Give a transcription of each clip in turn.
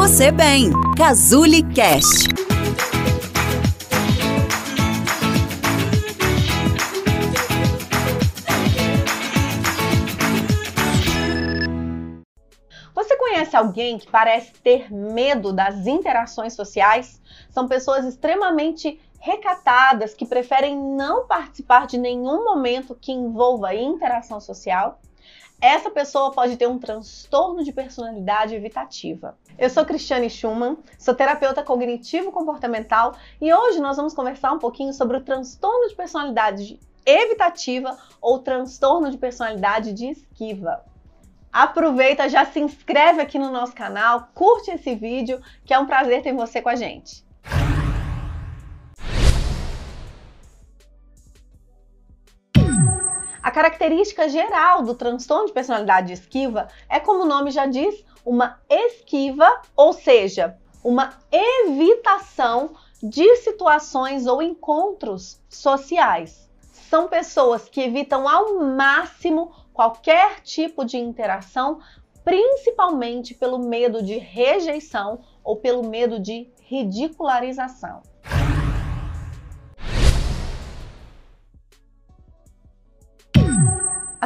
você bem. Cazuli Cast. Você conhece alguém que parece ter medo das interações sociais? São pessoas extremamente recatadas que preferem não participar de nenhum momento que envolva interação social? Essa pessoa pode ter um transtorno de personalidade evitativa. Eu sou Cristiane Schumann, sou terapeuta cognitivo-comportamental e hoje nós vamos conversar um pouquinho sobre o transtorno de personalidade evitativa ou transtorno de personalidade de esquiva. Aproveita, já se inscreve aqui no nosso canal, curte esse vídeo, que é um prazer ter você com a gente. A característica geral do transtorno de personalidade esquiva é, como o nome já diz, uma esquiva, ou seja, uma evitação de situações ou encontros sociais. São pessoas que evitam ao máximo qualquer tipo de interação, principalmente pelo medo de rejeição ou pelo medo de ridicularização.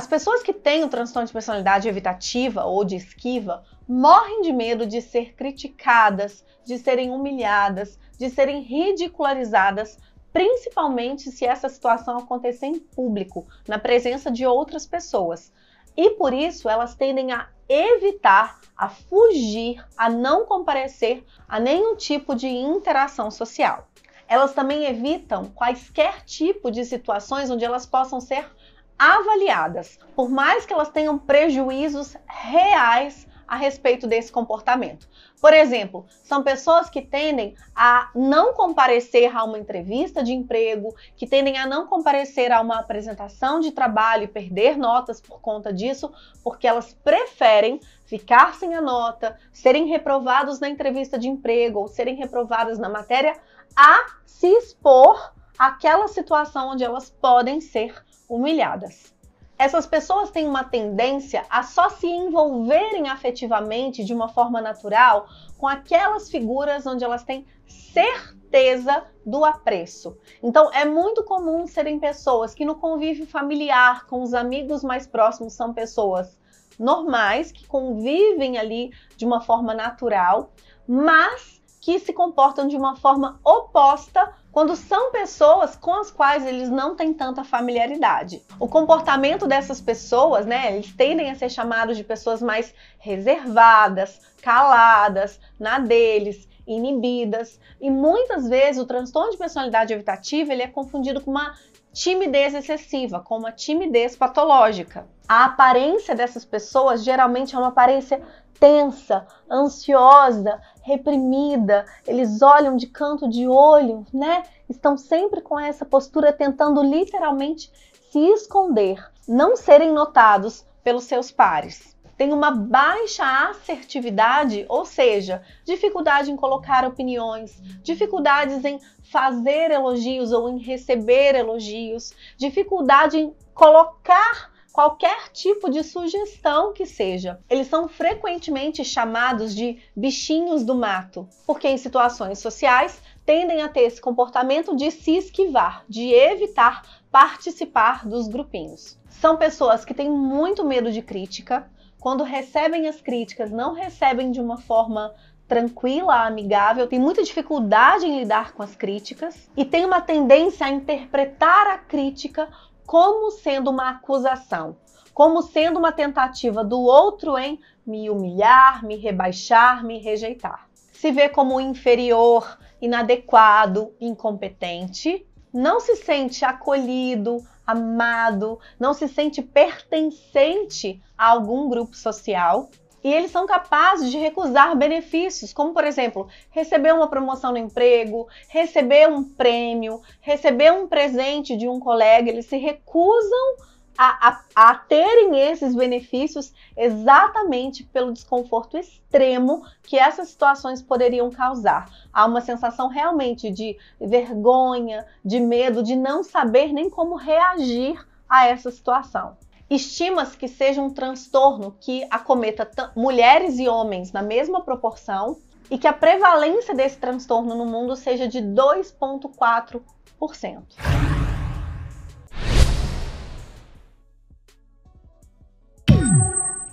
As pessoas que têm o transtorno de personalidade evitativa ou de esquiva morrem de medo de ser criticadas, de serem humilhadas, de serem ridicularizadas, principalmente se essa situação acontecer em público, na presença de outras pessoas. E por isso elas tendem a evitar, a fugir, a não comparecer a nenhum tipo de interação social. Elas também evitam quaisquer tipo de situações onde elas possam ser avaliadas, por mais que elas tenham prejuízos reais a respeito desse comportamento. Por exemplo, são pessoas que tendem a não comparecer a uma entrevista de emprego, que tendem a não comparecer a uma apresentação de trabalho e perder notas por conta disso, porque elas preferem ficar sem a nota, serem reprovados na entrevista de emprego ou serem reprovadas na matéria, a se expor àquela situação onde elas podem ser humilhadas. Essas pessoas têm uma tendência a só se envolverem afetivamente de uma forma natural com aquelas figuras onde elas têm certeza do apreço. Então, é muito comum serem pessoas que no convívio familiar com os amigos mais próximos são pessoas normais, que convivem ali de uma forma natural, mas que se comportam de uma forma oposta quando são pessoas com as quais eles não têm tanta familiaridade. O comportamento dessas pessoas, né, eles tendem a ser chamados de pessoas mais reservadas, caladas, na deles, inibidas, e muitas vezes o transtorno de personalidade evitativa ele é confundido com uma timidez excessiva, com uma timidez patológica. A aparência dessas pessoas geralmente é uma aparência tensa, ansiosa, reprimida, eles olham de canto de olho, né? Estão sempre com essa postura tentando literalmente se esconder, não serem notados pelos seus pares. Tem uma baixa assertividade, ou seja, dificuldade em colocar opiniões, dificuldades em fazer elogios ou em receber elogios, dificuldade em colocar qualquer tipo de sugestão que seja. Eles são frequentemente chamados de bichinhos do mato, porque em situações sociais tendem a ter esse comportamento de se esquivar, de evitar participar dos grupinhos. São pessoas que têm muito medo de crítica, quando recebem as críticas, não recebem de uma forma tranquila, amigável, tem muita dificuldade em lidar com as críticas e tem uma tendência a interpretar a crítica como sendo uma acusação, como sendo uma tentativa do outro em me humilhar, me rebaixar, me rejeitar. Se vê como inferior, inadequado, incompetente, não se sente acolhido, amado, não se sente pertencente a algum grupo social e eles são capazes de recusar benefícios, como por exemplo, receber uma promoção no emprego, receber um prêmio, receber um presente de um colega. Eles se recusam a, a, a, terem esses benefícios exatamente pelo desconforto extremo que essas situações poderiam causar. Há uma sensação realmente de vergonha, de medo, de não saber nem como reagir a essa situação. Estima-se que seja um transtorno que acometa mulheres e homens na mesma proporção, e que a prevalência desse transtorno no mundo seja de 2,4%.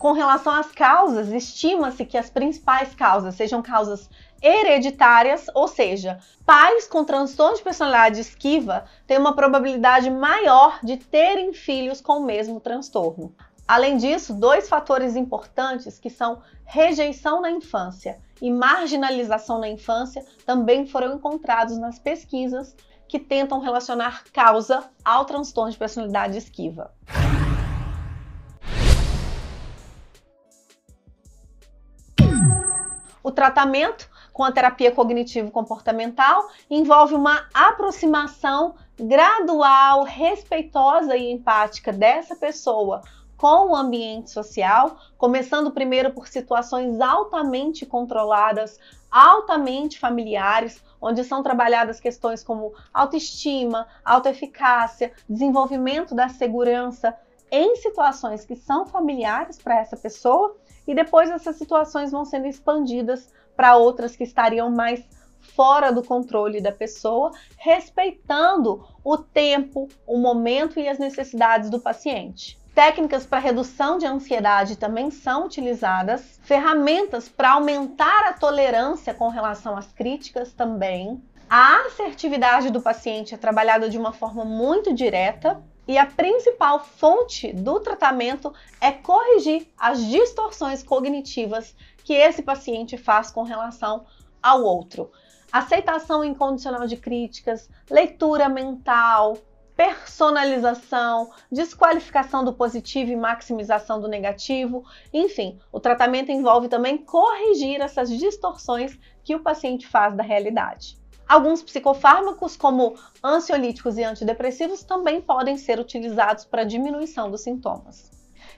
Com relação às causas, estima-se que as principais causas sejam causas hereditárias, ou seja, pais com transtorno de personalidade esquiva têm uma probabilidade maior de terem filhos com o mesmo transtorno. Além disso, dois fatores importantes que são rejeição na infância e marginalização na infância também foram encontrados nas pesquisas que tentam relacionar causa ao transtorno de personalidade esquiva. O tratamento com a terapia cognitivo-comportamental envolve uma aproximação gradual, respeitosa e empática dessa pessoa com o ambiente social, começando primeiro por situações altamente controladas, altamente familiares, onde são trabalhadas questões como autoestima, autoeficácia, desenvolvimento da segurança em situações que são familiares para essa pessoa e depois essas situações vão sendo expandidas para outras que estariam mais fora do controle da pessoa, respeitando o tempo, o momento e as necessidades do paciente. Técnicas para redução de ansiedade também são utilizadas, ferramentas para aumentar a tolerância com relação às críticas também. A assertividade do paciente é trabalhada de uma forma muito direta, e a principal fonte do tratamento é corrigir as distorções cognitivas que esse paciente faz com relação ao outro. Aceitação incondicional de críticas, leitura mental, personalização, desqualificação do positivo e maximização do negativo. Enfim, o tratamento envolve também corrigir essas distorções que o paciente faz da realidade. Alguns psicofármacos, como ansiolíticos e antidepressivos, também podem ser utilizados para diminuição dos sintomas.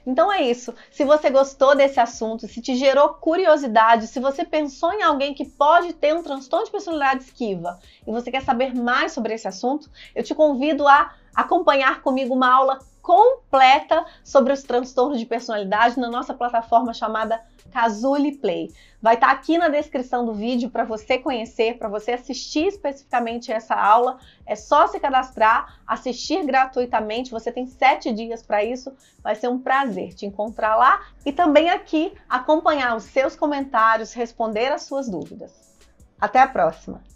Então é isso. Se você gostou desse assunto, se te gerou curiosidade, se você pensou em alguém que pode ter um transtorno de personalidade esquiva e você quer saber mais sobre esse assunto, eu te convido a acompanhar comigo uma aula completa sobre os transtornos de personalidade na nossa plataforma chamada Cazuli Play. Vai estar tá aqui na descrição do vídeo para você conhecer, para você assistir especificamente essa aula. É só se cadastrar, assistir gratuitamente. Você tem sete dias para isso. Vai ser um prazer te encontrar lá e também aqui acompanhar os seus comentários, responder as suas dúvidas. Até a próxima!